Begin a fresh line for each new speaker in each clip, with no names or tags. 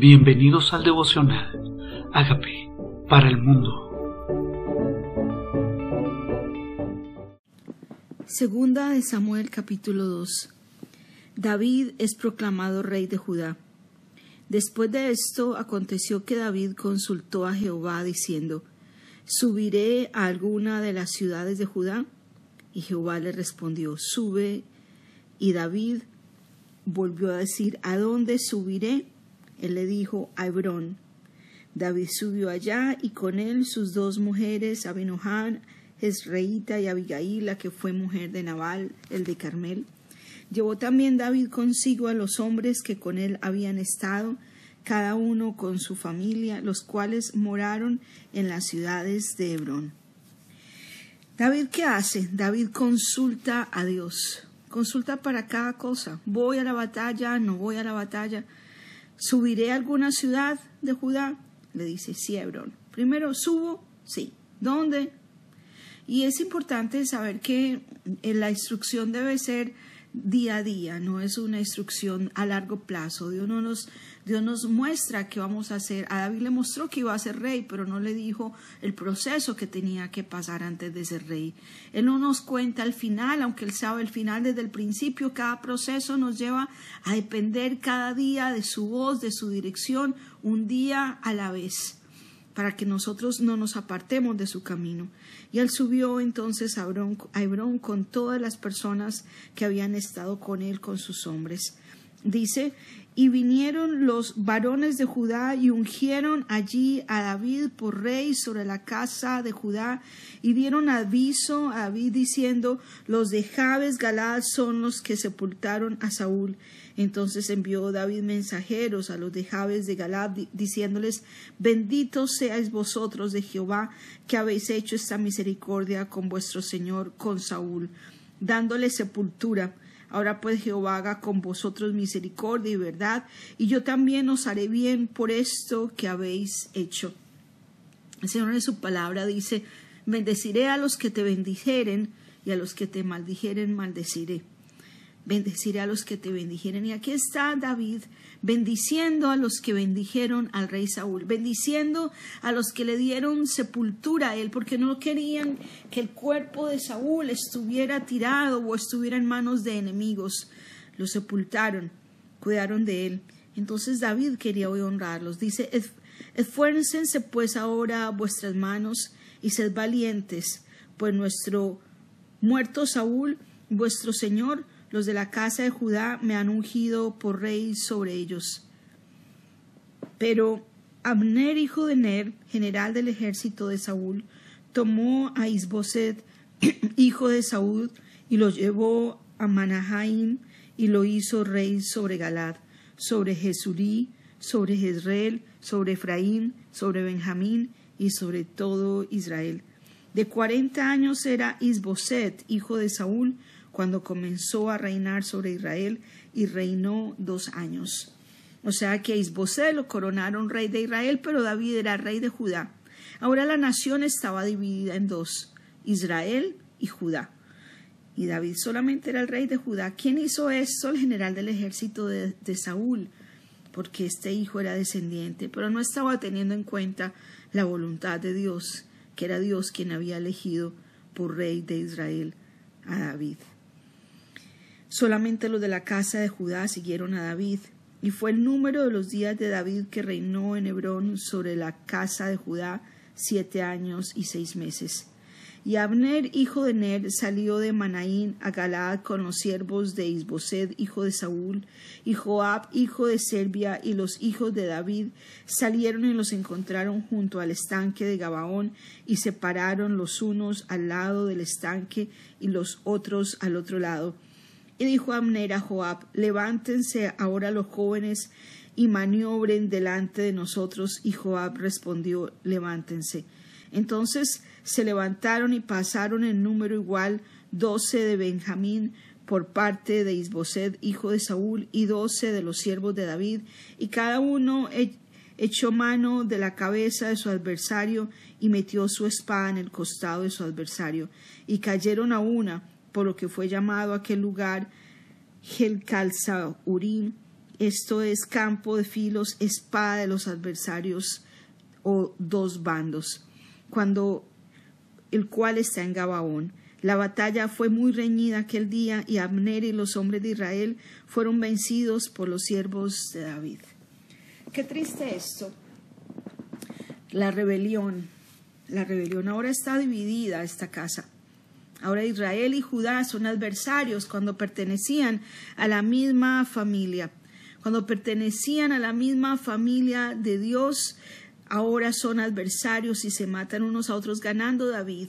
Bienvenidos al devocional. Hágame para el mundo.
Segunda de Samuel capítulo 2. David es proclamado rey de Judá. Después de esto aconteció que David consultó a Jehová diciendo, ¿Subiré a alguna de las ciudades de Judá? Y Jehová le respondió, Sube. Y David volvió a decir, ¿A dónde subiré? Él le dijo, a Hebrón. David subió allá y con él sus dos mujeres, Abinohan, Jezreíta y Abigail, la que fue mujer de Nabal, el de Carmel. Llevó también David consigo a los hombres que con él habían estado, cada uno con su familia, los cuales moraron en las ciudades de Hebrón. David, ¿qué hace? David consulta a Dios. Consulta para cada cosa. ¿Voy a la batalla? ¿No voy a la batalla? ¿Subiré a alguna ciudad de Judá? Le dice, sí, Hebrón. Primero, ¿subo? Sí. ¿Dónde? Y es importante saber que la instrucción debe ser día a día, no es una instrucción a largo plazo. Dios, no nos, Dios nos muestra qué vamos a hacer. A David le mostró que iba a ser rey, pero no le dijo el proceso que tenía que pasar antes de ser rey. Él no nos cuenta el final, aunque él sabe el final desde el principio. Cada proceso nos lleva a depender cada día de su voz, de su dirección, un día a la vez para que nosotros no nos apartemos de su camino. Y él subió entonces a Hebrón, con todas las personas que habían estado con él, con sus hombres. Dice, y vinieron los varones de Judá y ungieron allí a David por rey sobre la casa de Judá y dieron aviso a David diciendo, los de Jabes Galad son los que sepultaron a Saúl. Entonces envió David mensajeros a los de Jabes de Galad diciéndoles, benditos seáis vosotros de Jehová que habéis hecho esta misericordia con vuestro Señor, con Saúl, dándole sepultura Ahora pues Jehová haga con vosotros misericordia y verdad, y yo también os haré bien por esto que habéis hecho. El Señor en su palabra dice, bendeciré a los que te bendijeren, y a los que te maldijeren maldeciré bendeciré a los que te bendijeren. Y aquí está David bendiciendo a los que bendijeron al rey Saúl, bendiciendo a los que le dieron sepultura a él, porque no querían que el cuerpo de Saúl estuviera tirado o estuviera en manos de enemigos. Lo sepultaron, cuidaron de él. Entonces David quería hoy honrarlos. Dice, esfuércense pues ahora vuestras manos y sed valientes, pues nuestro muerto Saúl, vuestro Señor, los de la casa de Judá me han ungido por rey sobre ellos. Pero Abner, hijo de Ner, general del ejército de Saúl, tomó a Isboset, hijo de Saúl, y lo llevó a Manahaim y lo hizo rey sobre Galad, sobre Jesurí, sobre Jezreel, sobre Efraín, sobre Benjamín y sobre todo Israel. De cuarenta años era Isboset, hijo de Saúl, cuando comenzó a reinar sobre Israel y reinó dos años. O sea que a Isbosé lo coronaron rey de Israel, pero David era rey de Judá. Ahora la nación estaba dividida en dos, Israel y Judá. Y David solamente era el rey de Judá. ¿Quién hizo esto? El general del ejército de, de Saúl, porque este hijo era descendiente, pero no estaba teniendo en cuenta la voluntad de Dios, que era Dios quien había elegido por rey de Israel a David. Solamente los de la casa de Judá siguieron a David, y fue el número de los días de David que reinó en Hebrón sobre la casa de Judá siete años y seis meses. Y Abner, hijo de Ner, salió de Manaín a Galaad con los siervos de Isbosed, hijo de Saúl, y Joab, hijo de Serbia, y los hijos de David, salieron y los encontraron junto al estanque de Gabaón, y se pararon los unos al lado del estanque y los otros al otro lado y dijo Abner a Joab, levántense ahora los jóvenes y maniobren delante de nosotros. Y Joab respondió, levántense. Entonces se levantaron y pasaron en número igual doce de Benjamín por parte de Isbosed, hijo de Saúl, y doce de los siervos de David, y cada uno echó mano de la cabeza de su adversario y metió su espada en el costado de su adversario, y cayeron a una, por lo que fue llamado aquel lugar Helcalzaurim, Esto es campo de filos, espada de los adversarios o dos bandos, cuando el cual está en Gabaón. La batalla fue muy reñida aquel día y Abner y los hombres de Israel fueron vencidos por los siervos de David. Qué triste esto. La rebelión, la rebelión ahora está dividida esta casa. Ahora Israel y Judá son adversarios cuando pertenecían a la misma familia. Cuando pertenecían a la misma familia de Dios, ahora son adversarios y se matan unos a otros ganando David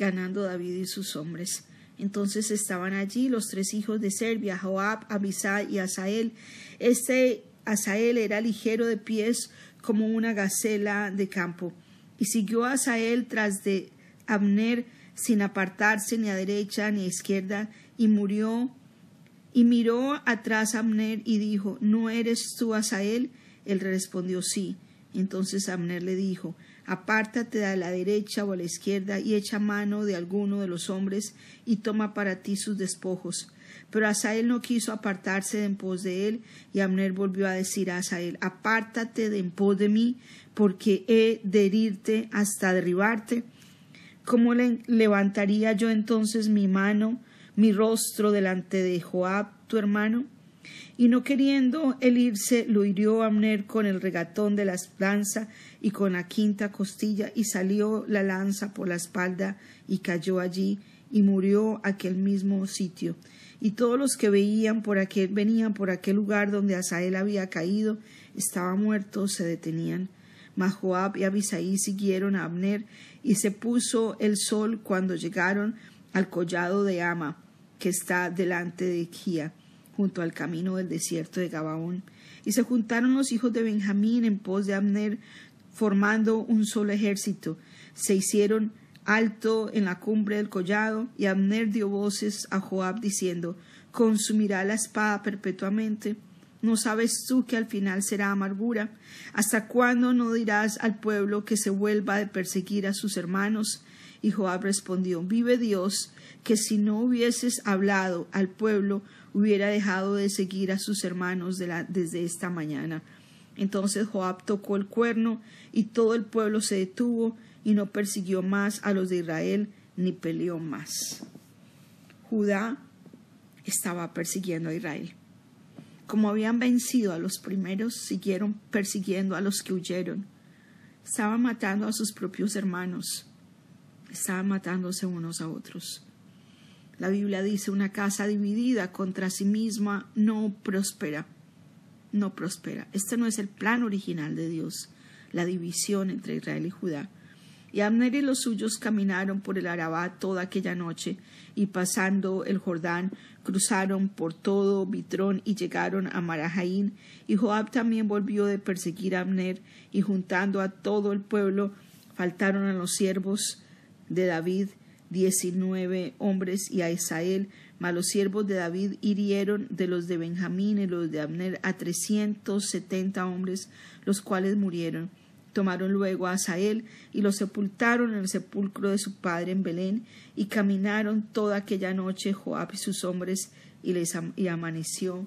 ganando David y sus hombres. Entonces estaban allí los tres hijos de Serbia, Joab, Abisai y Asael. Este Asael era ligero de pies como una gacela de campo. Y siguió Asael tras de Abner sin apartarse ni a derecha ni a izquierda, y murió. Y miró atrás a Abner y dijo, ¿No eres tú Asael? Él respondió, sí. Entonces Abner le dijo, apártate a la derecha o a la izquierda y echa mano de alguno de los hombres y toma para ti sus despojos. Pero Asael no quiso apartarse de en pos de él, y Abner volvió a decir a Asael, apártate de en pos de mí, porque he de herirte hasta derribarte. ¿Cómo le levantaría yo entonces mi mano, mi rostro delante de Joab, tu hermano? Y no queriendo él irse, lo hirió Abner con el regatón de la lanza y con la quinta costilla, y salió la lanza por la espalda y cayó allí, y murió aquel mismo sitio. Y todos los que veían por aquel, venían por aquel lugar donde Asael había caído, estaba muerto, se detenían. Mas Joab y Abisaí siguieron a Abner, y se puso el sol cuando llegaron al collado de Ama, que está delante de Gía, junto al camino del desierto de Gabaón. Y se juntaron los hijos de Benjamín en pos de Abner, formando un solo ejército. Se hicieron alto en la cumbre del collado, y Abner dio voces a Joab diciendo ¿Consumirá la espada perpetuamente? ¿No sabes tú que al final será amargura? ¿Hasta cuándo no dirás al pueblo que se vuelva de perseguir a sus hermanos? Y Joab respondió Vive Dios, que si no hubieses hablado al pueblo, hubiera dejado de seguir a sus hermanos desde esta mañana. Entonces Joab tocó el cuerno y todo el pueblo se detuvo y no persiguió más a los de Israel ni peleó más. Judá estaba persiguiendo a Israel. Como habían vencido a los primeros, siguieron persiguiendo a los que huyeron. Estaban matando a sus propios hermanos. Estaban matándose unos a otros. La Biblia dice una casa dividida contra sí misma no prospera. No prospera. Este no es el plan original de Dios la división entre Israel y Judá. Y Abner y los suyos caminaron por el Arabá toda aquella noche, y pasando el Jordán, cruzaron por todo Bitrón y llegaron a Marajaín. Y Joab también volvió de perseguir a Abner, y juntando a todo el pueblo, faltaron a los siervos de David diecinueve hombres y a Isael, mas los siervos de David hirieron de los de Benjamín y los de Abner a trescientos setenta hombres, los cuales murieron. Tomaron luego a Asael y lo sepultaron en el sepulcro de su padre en Belén, y caminaron toda aquella noche Joab y sus hombres, y, les y amaneció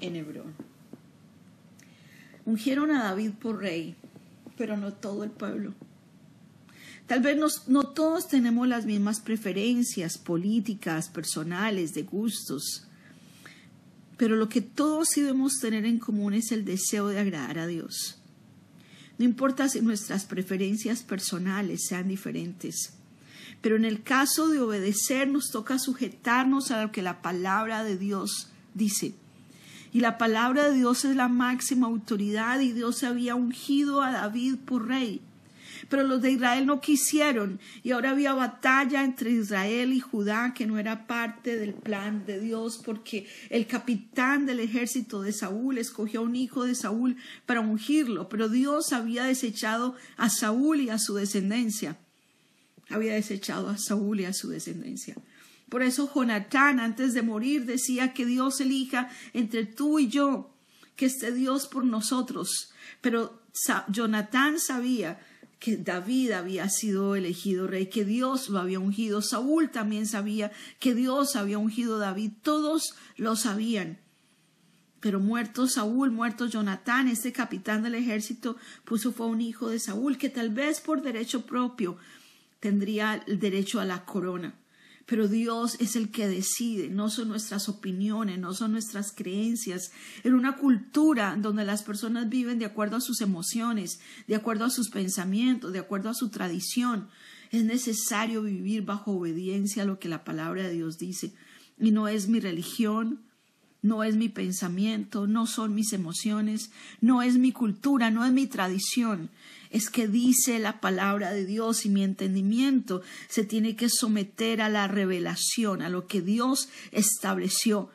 en Hebrón. Ungieron a David por rey, pero no todo el pueblo. Tal vez no todos tenemos las mismas preferencias políticas, personales, de gustos, pero lo que todos debemos tener en común es el deseo de agradar a Dios. No importa si nuestras preferencias personales sean diferentes, pero en el caso de obedecer nos toca sujetarnos a lo que la palabra de Dios dice. Y la palabra de Dios es la máxima autoridad y Dios había ungido a David por rey. Pero los de Israel no quisieron y ahora había batalla entre Israel y Judá que no era parte del plan de Dios porque el capitán del ejército de Saúl escogió a un hijo de Saúl para ungirlo, pero Dios había desechado a Saúl y a su descendencia. Había desechado a Saúl y a su descendencia. Por eso Jonatán antes de morir decía que Dios elija entre tú y yo, que esté Dios por nosotros. Pero Jonatán sabía que David había sido elegido rey, que Dios lo había ungido. Saúl también sabía que Dios había ungido a David. Todos lo sabían. Pero muerto Saúl, muerto Jonatán, este capitán del ejército, puso fue un hijo de Saúl que tal vez por derecho propio tendría el derecho a la corona. Pero Dios es el que decide, no son nuestras opiniones, no son nuestras creencias. En una cultura donde las personas viven de acuerdo a sus emociones, de acuerdo a sus pensamientos, de acuerdo a su tradición, es necesario vivir bajo obediencia a lo que la palabra de Dios dice. Y no es mi religión, no es mi pensamiento, no son mis emociones, no es mi cultura, no es mi tradición. Es que dice la palabra de Dios y mi entendimiento se tiene que someter a la revelación, a lo que Dios estableció.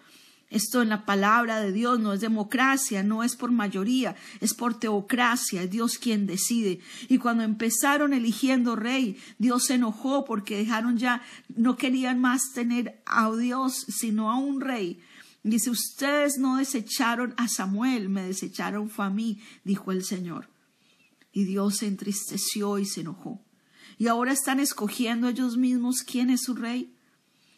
Esto en la palabra de Dios no es democracia, no es por mayoría, es por teocracia, es Dios quien decide. Y cuando empezaron eligiendo rey, Dios se enojó porque dejaron ya, no querían más tener a Dios, sino a un rey. Dice, ustedes no desecharon a Samuel, me desecharon fue a mí, dijo el Señor. Y Dios se entristeció y se enojó. Y ahora están escogiendo ellos mismos quién es su rey.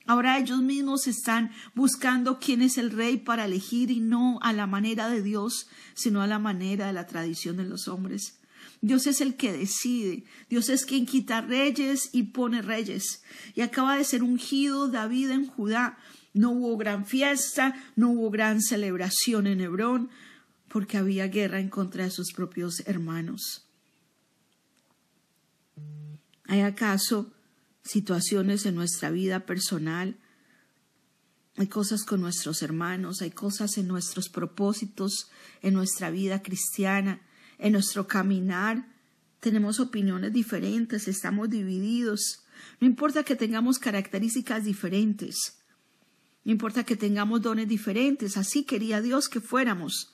Ahora ellos mismos están buscando quién es el rey para elegir y no a la manera de Dios, sino a la manera de la tradición de los hombres. Dios es el que decide. Dios es quien quita reyes y pone reyes. Y acaba de ser ungido David en Judá. No hubo gran fiesta, no hubo gran celebración en Hebrón, porque había guerra en contra de sus propios hermanos. ¿Hay acaso situaciones en nuestra vida personal? Hay cosas con nuestros hermanos, hay cosas en nuestros propósitos, en nuestra vida cristiana, en nuestro caminar. Tenemos opiniones diferentes, estamos divididos. No importa que tengamos características diferentes, no importa que tengamos dones diferentes, así quería Dios que fuéramos.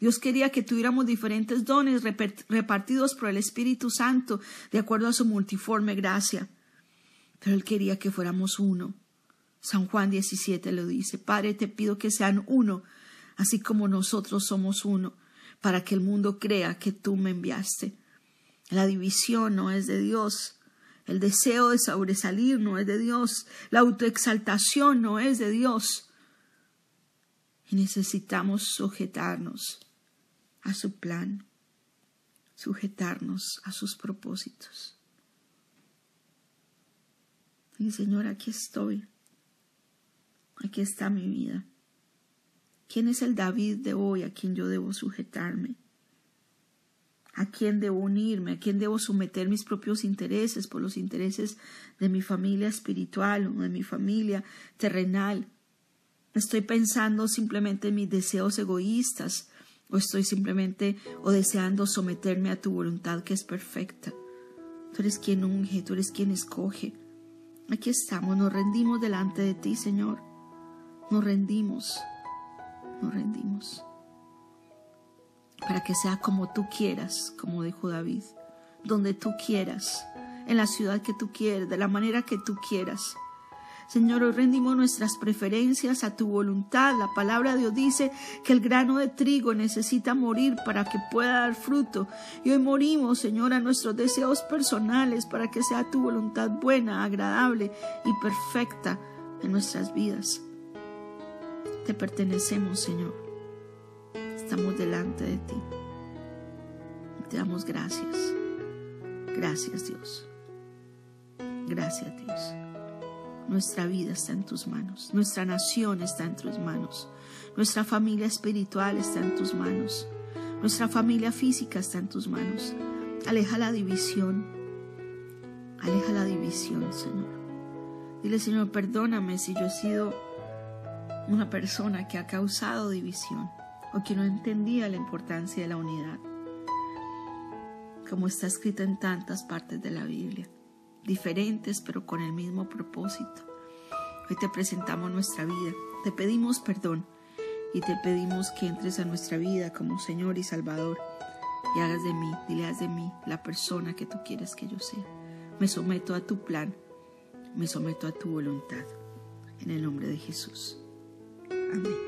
Dios quería que tuviéramos diferentes dones repartidos por el Espíritu Santo de acuerdo a su multiforme gracia. Pero Él quería que fuéramos uno. San Juan 17 lo dice, Padre, te pido que sean uno, así como nosotros somos uno, para que el mundo crea que tú me enviaste. La división no es de Dios. El deseo de sobresalir no es de Dios. La autoexaltación no es de Dios. Y necesitamos sujetarnos a su plan, sujetarnos a sus propósitos. Y Señor, aquí estoy. Aquí está mi vida. ¿Quién es el David de hoy a quien yo debo sujetarme? ¿A quién debo unirme? ¿A quién debo someter mis propios intereses por los intereses de mi familia espiritual o de mi familia terrenal? ¿Estoy pensando simplemente en mis deseos egoístas o estoy simplemente o deseando someterme a tu voluntad que es perfecta? Tú eres quien unge, tú eres quien escoge. Aquí estamos, nos rendimos delante de ti, Señor. Nos rendimos, nos rendimos. Para que sea como tú quieras, como dijo David, donde tú quieras, en la ciudad que tú quieras, de la manera que tú quieras. Señor, hoy rendimos nuestras preferencias a tu voluntad. La palabra de Dios dice que el grano de trigo necesita morir para que pueda dar fruto. Y hoy morimos, Señor, a nuestros deseos personales para que sea tu voluntad buena, agradable y perfecta en nuestras vidas. Te pertenecemos, Señor. Estamos delante de ti. Te damos gracias. Gracias, Dios. Gracias, Dios. Nuestra vida está en tus manos, nuestra nación está en tus manos, nuestra familia espiritual está en tus manos, nuestra familia física está en tus manos. Aleja la división, aleja la división, Señor. Dile, Señor, perdóname si yo he sido una persona que ha causado división o que no entendía la importancia de la unidad, como está escrito en tantas partes de la Biblia diferentes pero con el mismo propósito. Hoy te presentamos nuestra vida, te pedimos perdón y te pedimos que entres a nuestra vida como Señor y Salvador y hagas de mí, dile de mí la persona que tú quieres que yo sea. Me someto a tu plan, me someto a tu voluntad. En el nombre de Jesús. Amén.